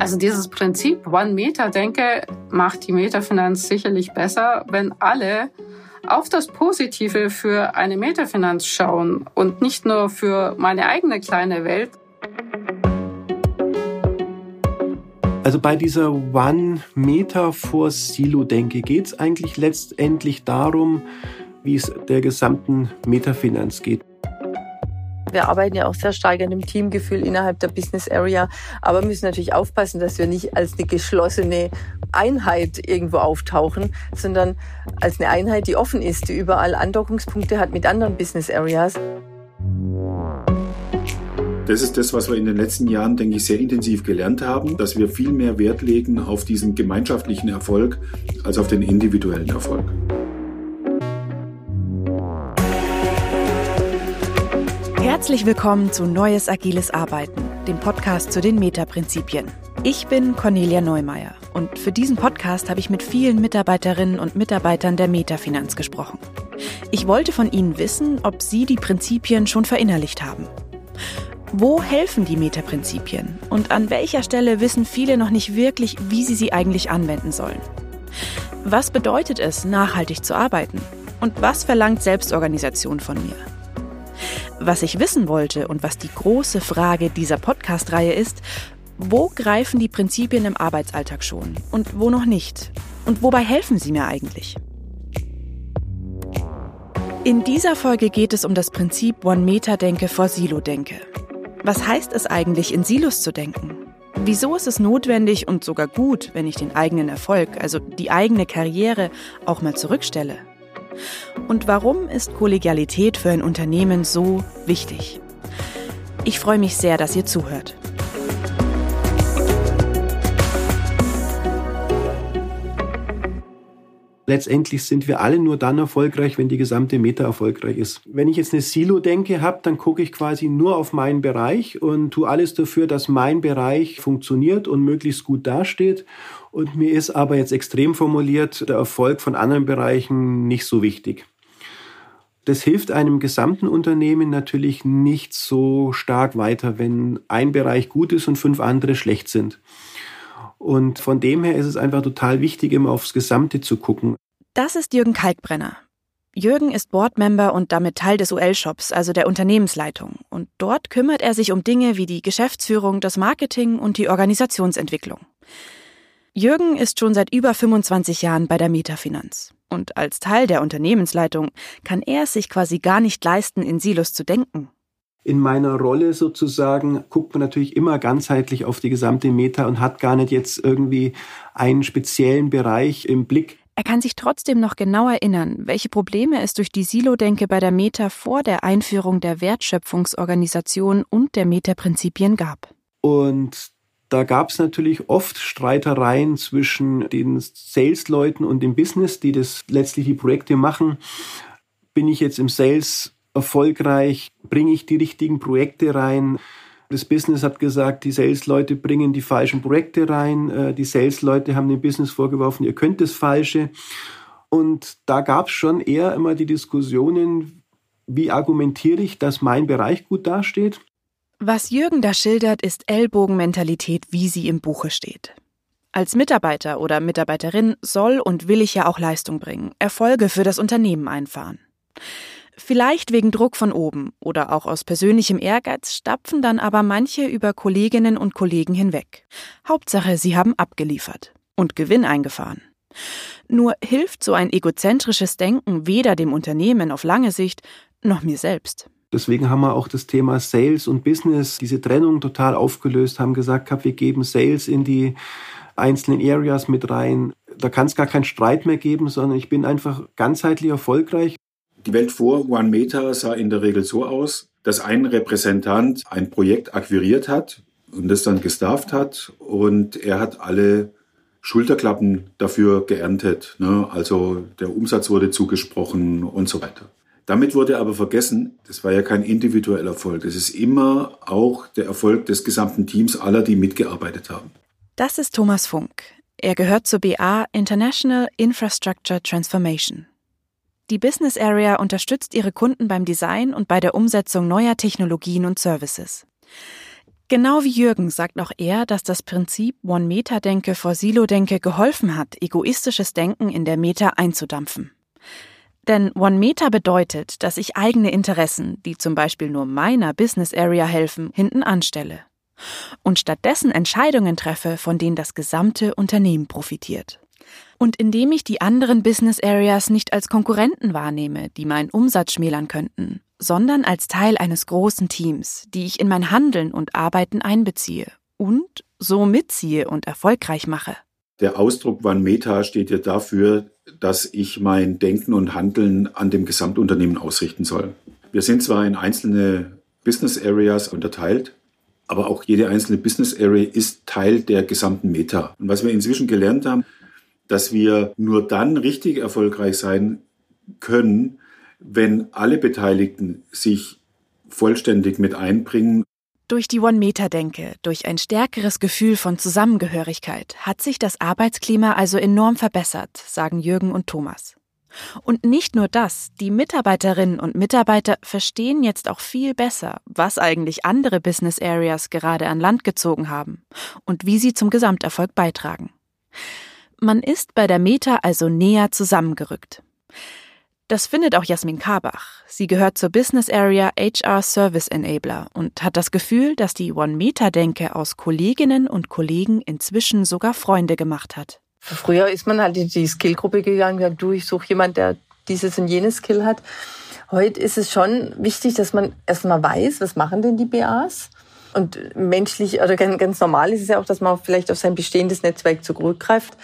Also dieses Prinzip One-Meter-Denke macht die Metafinanz sicherlich besser, wenn alle auf das Positive für eine Metafinanz schauen und nicht nur für meine eigene kleine Welt. Also bei dieser One Meter for Silo-Denke geht es eigentlich letztendlich darum, wie es der gesamten Metafinanz geht. Wir arbeiten ja auch sehr stark an dem Teamgefühl innerhalb der Business Area, aber müssen natürlich aufpassen, dass wir nicht als eine geschlossene Einheit irgendwo auftauchen, sondern als eine Einheit, die offen ist, die überall Andockungspunkte hat mit anderen Business Areas. Das ist das, was wir in den letzten Jahren, denke ich, sehr intensiv gelernt haben, dass wir viel mehr Wert legen auf diesen gemeinschaftlichen Erfolg als auf den individuellen Erfolg. Herzlich willkommen zu Neues Agiles Arbeiten, dem Podcast zu den Metaprinzipien. Ich bin Cornelia Neumeier und für diesen Podcast habe ich mit vielen Mitarbeiterinnen und Mitarbeitern der Metafinanz gesprochen. Ich wollte von ihnen wissen, ob sie die Prinzipien schon verinnerlicht haben. Wo helfen die Metaprinzipien und an welcher Stelle wissen viele noch nicht wirklich, wie sie sie eigentlich anwenden sollen? Was bedeutet es, nachhaltig zu arbeiten? Und was verlangt Selbstorganisation von mir? Was ich wissen wollte und was die große Frage dieser Podcast-Reihe ist, wo greifen die Prinzipien im Arbeitsalltag schon und wo noch nicht? Und wobei helfen sie mir eigentlich? In dieser Folge geht es um das Prinzip One-Meter-Denke vor Silo-Denke. Was heißt es eigentlich, in Silos zu denken? Wieso ist es notwendig und sogar gut, wenn ich den eigenen Erfolg, also die eigene Karriere, auch mal zurückstelle? Und warum ist Kollegialität für ein Unternehmen so wichtig? Ich freue mich sehr, dass ihr zuhört. Letztendlich sind wir alle nur dann erfolgreich, wenn die gesamte Meta erfolgreich ist. Wenn ich jetzt eine Silo-Denke habe, dann gucke ich quasi nur auf meinen Bereich und tue alles dafür, dass mein Bereich funktioniert und möglichst gut dasteht. Und mir ist aber jetzt extrem formuliert der Erfolg von anderen Bereichen nicht so wichtig. Das hilft einem gesamten Unternehmen natürlich nicht so stark weiter, wenn ein Bereich gut ist und fünf andere schlecht sind. Und von dem her ist es einfach total wichtig, immer aufs Gesamte zu gucken. Das ist Jürgen Kalkbrenner. Jürgen ist Boardmember und damit Teil des UL-Shops, also der Unternehmensleitung. Und dort kümmert er sich um Dinge wie die Geschäftsführung, das Marketing und die Organisationsentwicklung. Jürgen ist schon seit über 25 Jahren bei der Metafinanz. Und als Teil der Unternehmensleitung kann er es sich quasi gar nicht leisten, in Silos zu denken in meiner Rolle sozusagen guckt man natürlich immer ganzheitlich auf die gesamte Meta und hat gar nicht jetzt irgendwie einen speziellen Bereich im Blick. Er kann sich trotzdem noch genau erinnern, welche Probleme es durch die Silo-Denke bei der Meta vor der Einführung der Wertschöpfungsorganisation und der Meta-Prinzipien gab. Und da gab es natürlich oft Streitereien zwischen den Sales-Leuten und dem Business, die das letztlich die Projekte machen. Bin ich jetzt im Sales erfolgreich? Bringe ich die richtigen Projekte rein? Das Business hat gesagt, die Sales-Leute bringen die falschen Projekte rein. Äh, die Sales-Leute haben dem Business vorgeworfen, ihr könnt das Falsche. Und da gab es schon eher immer die Diskussionen, wie argumentiere ich, dass mein Bereich gut dasteht? Was Jürgen da schildert, ist Ellbogenmentalität, wie sie im Buche steht. Als Mitarbeiter oder Mitarbeiterin soll und will ich ja auch Leistung bringen, Erfolge für das Unternehmen einfahren. Vielleicht wegen Druck von oben oder auch aus persönlichem Ehrgeiz stapfen dann aber manche über Kolleginnen und Kollegen hinweg. Hauptsache, sie haben abgeliefert und Gewinn eingefahren. Nur hilft so ein egozentrisches Denken weder dem Unternehmen auf lange Sicht noch mir selbst. Deswegen haben wir auch das Thema Sales und Business, diese Trennung total aufgelöst, haben gesagt, wir geben Sales in die einzelnen Areas mit rein. Da kann es gar keinen Streit mehr geben, sondern ich bin einfach ganzheitlich erfolgreich. Die Welt vor One Meta sah in der Regel so aus, dass ein Repräsentant ein Projekt akquiriert hat und das dann gestafft hat und er hat alle Schulterklappen dafür geerntet. Ne? Also der Umsatz wurde zugesprochen und so weiter. Damit wurde aber vergessen, das war ja kein individueller Erfolg. Das ist immer auch der Erfolg des gesamten Teams aller, die mitgearbeitet haben. Das ist Thomas Funk. Er gehört zur BA International Infrastructure Transformation. Die Business Area unterstützt ihre Kunden beim Design und bei der Umsetzung neuer Technologien und Services. Genau wie Jürgen sagt auch er, dass das Prinzip One-Meter-Denke vor Silo-Denke geholfen hat, egoistisches Denken in der Meta einzudampfen. Denn One Meta bedeutet, dass ich eigene Interessen, die zum Beispiel nur meiner Business Area helfen, hinten anstelle. Und stattdessen Entscheidungen treffe, von denen das gesamte Unternehmen profitiert. Und indem ich die anderen Business Areas nicht als Konkurrenten wahrnehme, die meinen Umsatz schmälern könnten, sondern als Teil eines großen Teams, die ich in mein Handeln und Arbeiten einbeziehe und so mitziehe und erfolgreich mache. Der Ausdruck One Meta steht ja dafür, dass ich mein Denken und Handeln an dem Gesamtunternehmen ausrichten soll. Wir sind zwar in einzelne Business Areas unterteilt, aber auch jede einzelne Business Area ist Teil der gesamten Meta. Und was wir inzwischen gelernt haben, dass wir nur dann richtig erfolgreich sein können, wenn alle Beteiligten sich vollständig mit einbringen durch die One-Meter-Denke, durch ein stärkeres Gefühl von Zusammengehörigkeit hat sich das Arbeitsklima also enorm verbessert, sagen Jürgen und Thomas. Und nicht nur das, die Mitarbeiterinnen und Mitarbeiter verstehen jetzt auch viel besser, was eigentlich andere Business Areas gerade an Land gezogen haben und wie sie zum Gesamterfolg beitragen. Man ist bei der Meta also näher zusammengerückt. Das findet auch Jasmin Karbach. Sie gehört zur Business Area HR Service Enabler und hat das Gefühl, dass die One-Meter-Denke aus Kolleginnen und Kollegen inzwischen sogar Freunde gemacht hat. Früher ist man halt in die Skillgruppe gegangen gesagt, du, ich suche jemand, der dieses und jenes Skill hat. Heute ist es schon wichtig, dass man erstmal weiß, was machen denn die BAs? Und menschlich oder ganz normal ist es ja auch, dass man vielleicht auf sein bestehendes Netzwerk zurückgreift.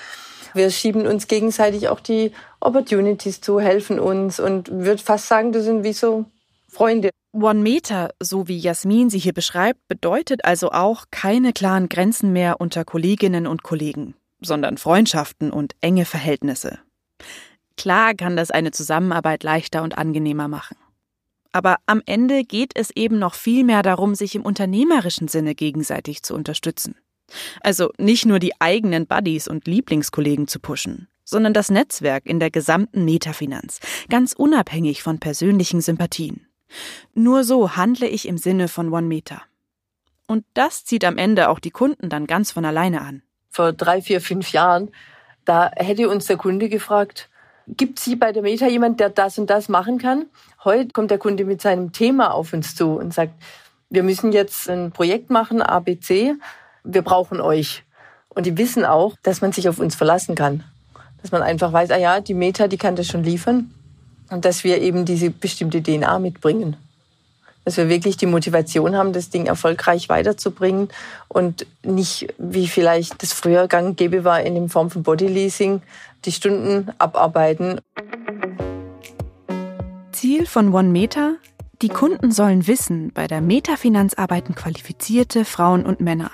Wir schieben uns gegenseitig auch die Opportunities zu, helfen uns und würde fast sagen, das sind wie so Freunde. One Meter, so wie Jasmin sie hier beschreibt, bedeutet also auch keine klaren Grenzen mehr unter Kolleginnen und Kollegen, sondern Freundschaften und enge Verhältnisse. Klar kann das eine Zusammenarbeit leichter und angenehmer machen. Aber am Ende geht es eben noch viel mehr darum, sich im unternehmerischen Sinne gegenseitig zu unterstützen. Also nicht nur die eigenen Buddies und Lieblingskollegen zu pushen, sondern das Netzwerk in der gesamten Metafinanz, ganz unabhängig von persönlichen Sympathien. Nur so handle ich im Sinne von One Meta. Und das zieht am Ende auch die Kunden dann ganz von alleine an. Vor drei, vier, fünf Jahren, da hätte uns der Kunde gefragt, gibt es hier bei der Meta jemand, der das und das machen kann? Heute kommt der Kunde mit seinem Thema auf uns zu und sagt, wir müssen jetzt ein Projekt machen, ABC, wir brauchen euch. Und die wissen auch, dass man sich auf uns verlassen kann. Dass man einfach weiß, ah ja, die Meta, die kann das schon liefern. Und dass wir eben diese bestimmte DNA mitbringen. Dass wir wirklich die Motivation haben, das Ding erfolgreich weiterzubringen und nicht, wie vielleicht das früher gang gäbe war, in Form von Bodyleasing, die Stunden abarbeiten. Ziel von One Meta? Die Kunden sollen wissen, bei der Metafinanz arbeiten qualifizierte Frauen und Männer.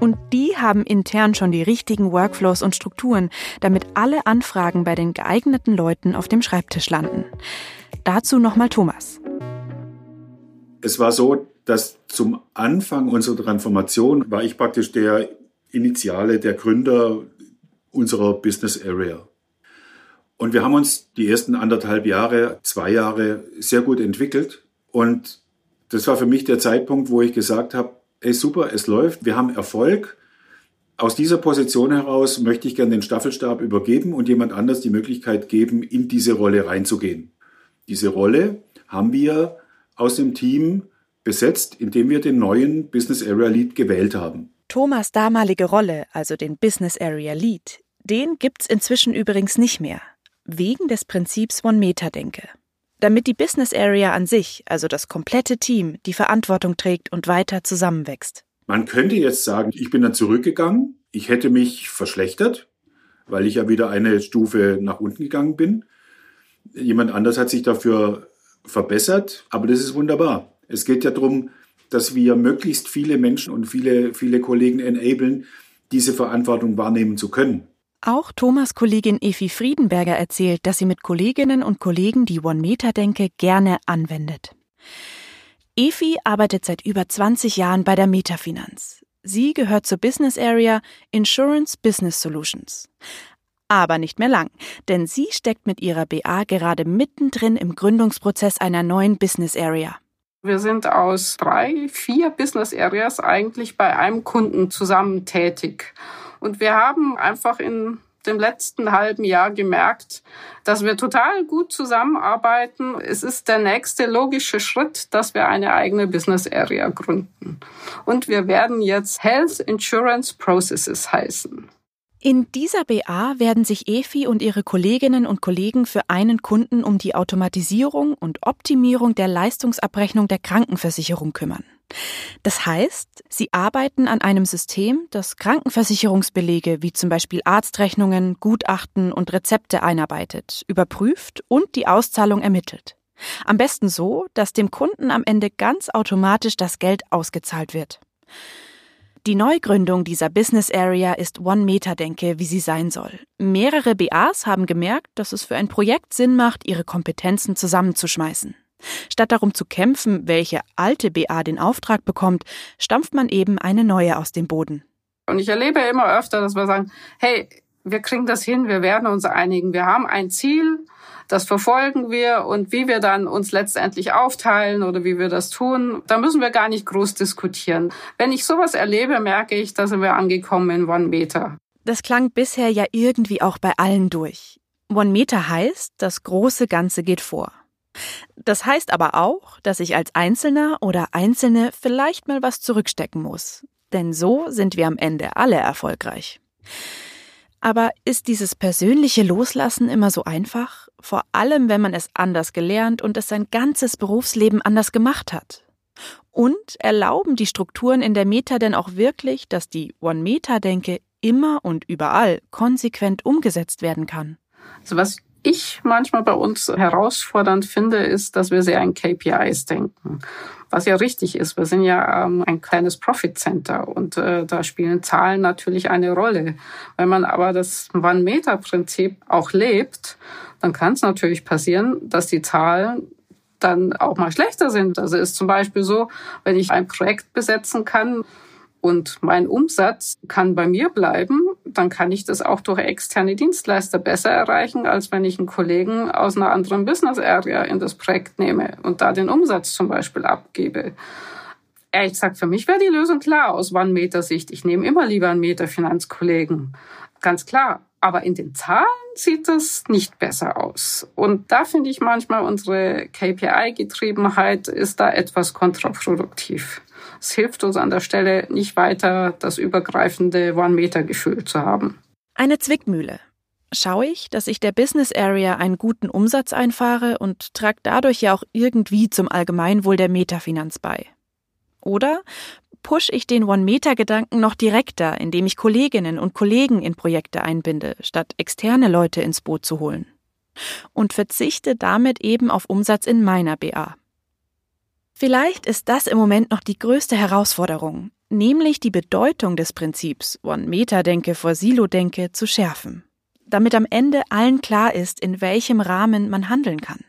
Und die haben intern schon die richtigen Workflows und Strukturen, damit alle Anfragen bei den geeigneten Leuten auf dem Schreibtisch landen. Dazu nochmal Thomas. Es war so, dass zum Anfang unserer Transformation war ich praktisch der Initiale, der Gründer unserer Business Area. Und wir haben uns die ersten anderthalb Jahre, zwei Jahre sehr gut entwickelt. Und das war für mich der Zeitpunkt, wo ich gesagt habe, ey super, es läuft, wir haben Erfolg. Aus dieser Position heraus möchte ich gerne den Staffelstab übergeben und jemand anders die Möglichkeit geben, in diese Rolle reinzugehen. Diese Rolle haben wir aus dem Team besetzt, indem wir den neuen Business Area Lead gewählt haben. Thomas damalige Rolle, also den Business Area Lead, den gibt's inzwischen übrigens nicht mehr. Wegen des Prinzips von Metadenke damit die Business Area an sich, also das komplette Team, die Verantwortung trägt und weiter zusammenwächst. Man könnte jetzt sagen, ich bin dann zurückgegangen, ich hätte mich verschlechtert, weil ich ja wieder eine Stufe nach unten gegangen bin. Jemand anders hat sich dafür verbessert, aber das ist wunderbar. Es geht ja darum, dass wir möglichst viele Menschen und viele, viele Kollegen enablen, diese Verantwortung wahrnehmen zu können. Auch Thomas Kollegin Efi Friedenberger erzählt, dass sie mit Kolleginnen und Kollegen die One-Meter-Denke gerne anwendet. Efi arbeitet seit über 20 Jahren bei der Metafinanz. Sie gehört zur Business Area Insurance Business Solutions. Aber nicht mehr lang, denn sie steckt mit ihrer BA gerade mittendrin im Gründungsprozess einer neuen Business Area. Wir sind aus drei, vier Business Areas eigentlich bei einem Kunden zusammen tätig. Und wir haben einfach in dem letzten halben Jahr gemerkt, dass wir total gut zusammenarbeiten. Es ist der nächste logische Schritt, dass wir eine eigene Business Area gründen. Und wir werden jetzt Health Insurance Processes heißen. In dieser BA werden sich Efi und ihre Kolleginnen und Kollegen für einen Kunden um die Automatisierung und Optimierung der Leistungsabrechnung der Krankenversicherung kümmern. Das heißt, sie arbeiten an einem System, das Krankenversicherungsbelege wie zum Beispiel Arztrechnungen, Gutachten und Rezepte einarbeitet, überprüft und die Auszahlung ermittelt. Am besten so, dass dem Kunden am Ende ganz automatisch das Geld ausgezahlt wird. Die Neugründung dieser Business Area ist One-Meter-Denke, wie sie sein soll. Mehrere BAs haben gemerkt, dass es für ein Projekt Sinn macht, ihre Kompetenzen zusammenzuschmeißen. Statt darum zu kämpfen, welche alte BA den Auftrag bekommt, stampft man eben eine neue aus dem Boden. Und ich erlebe immer öfter, dass wir sagen, hey, wir kriegen das hin, wir werden uns einigen, wir haben ein Ziel, das verfolgen wir und wie wir dann uns letztendlich aufteilen oder wie wir das tun, da müssen wir gar nicht groß diskutieren. Wenn ich sowas erlebe, merke ich, da sind wir angekommen in One Meter. Das klang bisher ja irgendwie auch bei allen durch. One Meter heißt, das große Ganze geht vor. Das heißt aber auch, dass ich als Einzelner oder Einzelne vielleicht mal was zurückstecken muss. Denn so sind wir am Ende alle erfolgreich. Aber ist dieses persönliche Loslassen immer so einfach? Vor allem, wenn man es anders gelernt und es sein ganzes Berufsleben anders gemacht hat. Und erlauben die Strukturen in der Meta denn auch wirklich, dass die One-Meta-Denke immer und überall konsequent umgesetzt werden kann? Also was ich manchmal bei uns herausfordernd finde, ist, dass wir sehr an KPIs denken. Was ja richtig ist. Wir sind ja ähm, ein kleines Profit Center und äh, da spielen Zahlen natürlich eine Rolle. Wenn man aber das One-Meter-Prinzip auch lebt, dann kann es natürlich passieren, dass die Zahlen dann auch mal schlechter sind. Also ist zum Beispiel so, wenn ich ein Projekt besetzen kann, und mein Umsatz kann bei mir bleiben, dann kann ich das auch durch externe Dienstleister besser erreichen, als wenn ich einen Kollegen aus einer anderen Business Area in das Projekt nehme und da den Umsatz zum Beispiel abgebe. Ehrlich gesagt, für mich wäre die Lösung klar aus One-Meter-Sicht. Ich nehme immer lieber einen Meter-Finanzkollegen. Ganz klar. Aber in den Zahlen sieht das nicht besser aus. Und da finde ich manchmal unsere KPI-Getriebenheit ist da etwas kontraproduktiv. Es hilft uns an der Stelle nicht weiter, das übergreifende One-Meter-Gefühl zu haben. Eine Zwickmühle. Schaue ich, dass ich der Business Area einen guten Umsatz einfahre und trage dadurch ja auch irgendwie zum Allgemeinwohl der Metafinanz bei. Oder push ich den One-Meter-Gedanken noch direkter, indem ich Kolleginnen und Kollegen in Projekte einbinde, statt externe Leute ins Boot zu holen. Und verzichte damit eben auf Umsatz in meiner BA. Vielleicht ist das im Moment noch die größte Herausforderung, nämlich die Bedeutung des Prinzips One-Meter-Denke vor Silo-Denke zu schärfen, damit am Ende allen klar ist, in welchem Rahmen man handeln kann.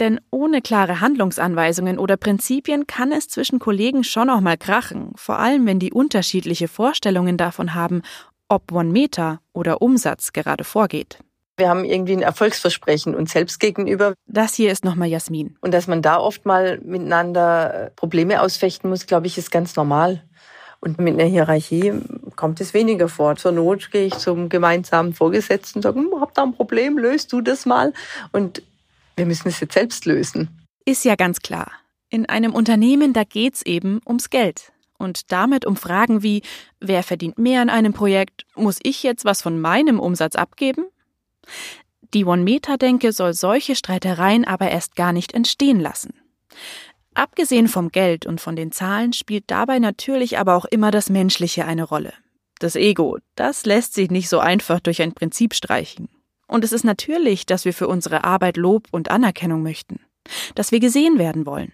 Denn ohne klare Handlungsanweisungen oder Prinzipien kann es zwischen Kollegen schon auch mal krachen, vor allem wenn die unterschiedliche Vorstellungen davon haben, ob One Meter oder Umsatz gerade vorgeht. Wir haben irgendwie ein Erfolgsversprechen uns selbst gegenüber. Das hier ist nochmal Jasmin. Und dass man da oft mal miteinander äh, Probleme ausfechten muss, glaube ich, ist ganz normal. Und mit einer Hierarchie kommt es weniger vor. Zur Not gehe ich zum gemeinsamen Vorgesetzten und sage, hm, hab da ein Problem, löst du das mal. Und wir müssen es jetzt selbst lösen. Ist ja ganz klar. In einem Unternehmen, da geht's eben ums Geld. Und damit um Fragen wie, wer verdient mehr an einem Projekt? Muss ich jetzt was von meinem Umsatz abgeben? Die One-Meter-Denke soll solche Streitereien aber erst gar nicht entstehen lassen. Abgesehen vom Geld und von den Zahlen spielt dabei natürlich aber auch immer das Menschliche eine Rolle. Das Ego, das lässt sich nicht so einfach durch ein Prinzip streichen. Und es ist natürlich, dass wir für unsere Arbeit Lob und Anerkennung möchten, dass wir gesehen werden wollen.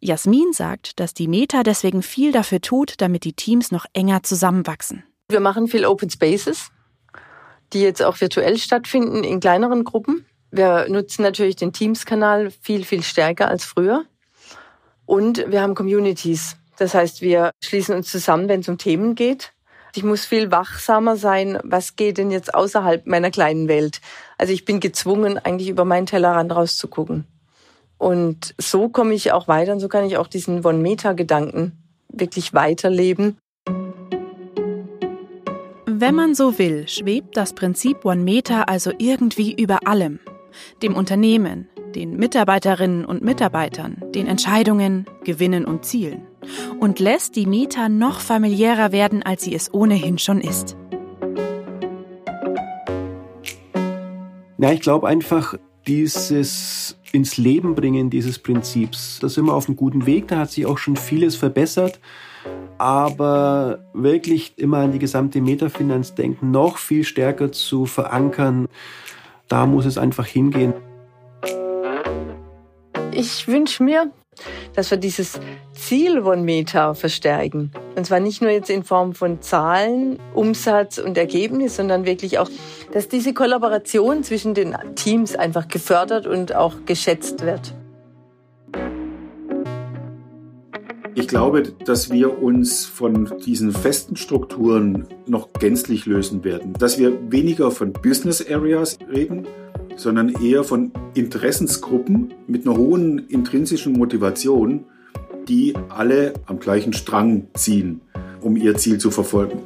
Jasmin sagt, dass die Meta deswegen viel dafür tut, damit die Teams noch enger zusammenwachsen. Wir machen viel Open Spaces die jetzt auch virtuell stattfinden in kleineren Gruppen. Wir nutzen natürlich den Teams-Kanal viel, viel stärker als früher. Und wir haben Communities. Das heißt, wir schließen uns zusammen, wenn es um Themen geht. Ich muss viel wachsamer sein. Was geht denn jetzt außerhalb meiner kleinen Welt? Also ich bin gezwungen, eigentlich über meinen Tellerrand rauszugucken. Und so komme ich auch weiter und so kann ich auch diesen One-Meter-Gedanken wirklich weiterleben. Wenn man so will, schwebt das Prinzip One Meter also irgendwie über allem. Dem Unternehmen, den Mitarbeiterinnen und Mitarbeitern, den Entscheidungen, Gewinnen und Zielen. Und lässt die Meta noch familiärer werden, als sie es ohnehin schon ist. Ja, ich glaube einfach, dieses ins Leben bringen dieses Prinzips, da sind wir auf einem guten Weg, da hat sich auch schon vieles verbessert aber wirklich immer an die gesamte Metafinanz denken, noch viel stärker zu verankern. Da muss es einfach hingehen. Ich wünsche mir, dass wir dieses Ziel von Meta verstärken. Und zwar nicht nur jetzt in Form von Zahlen, Umsatz und Ergebnis, sondern wirklich auch, dass diese Kollaboration zwischen den Teams einfach gefördert und auch geschätzt wird. Ich glaube, dass wir uns von diesen festen Strukturen noch gänzlich lösen werden. Dass wir weniger von Business Areas reden, sondern eher von Interessensgruppen mit einer hohen intrinsischen Motivation, die alle am gleichen Strang ziehen, um ihr Ziel zu verfolgen.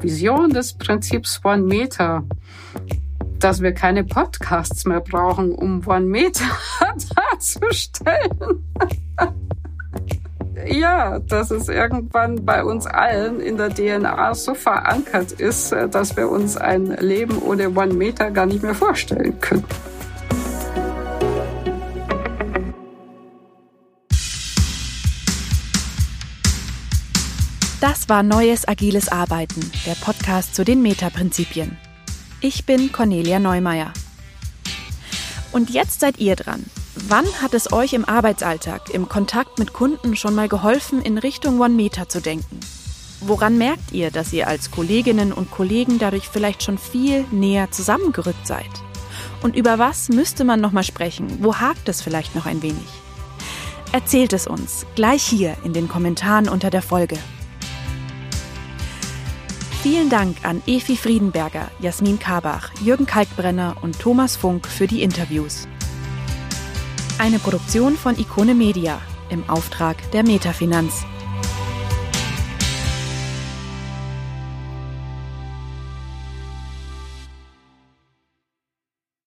Vision des Prinzips One Meter dass wir keine Podcasts mehr brauchen, um One Meter darzustellen. Ja, dass es irgendwann bei uns allen in der DNA so verankert ist, dass wir uns ein Leben ohne One Meter gar nicht mehr vorstellen können. Das war Neues Agiles Arbeiten, der Podcast zu den Metaprinzipien. Ich bin Cornelia Neumeier. Und jetzt seid ihr dran. Wann hat es euch im Arbeitsalltag, im Kontakt mit Kunden schon mal geholfen, in Richtung One Meter zu denken? Woran merkt ihr, dass ihr als Kolleginnen und Kollegen dadurch vielleicht schon viel näher zusammengerückt seid? Und über was müsste man noch mal sprechen? Wo hakt es vielleicht noch ein wenig? Erzählt es uns gleich hier in den Kommentaren unter der Folge. Vielen Dank an Efi Friedenberger, Jasmin Kabach, Jürgen Kalkbrenner und Thomas Funk für die Interviews. Eine Produktion von Ikone Media im Auftrag der Metafinanz.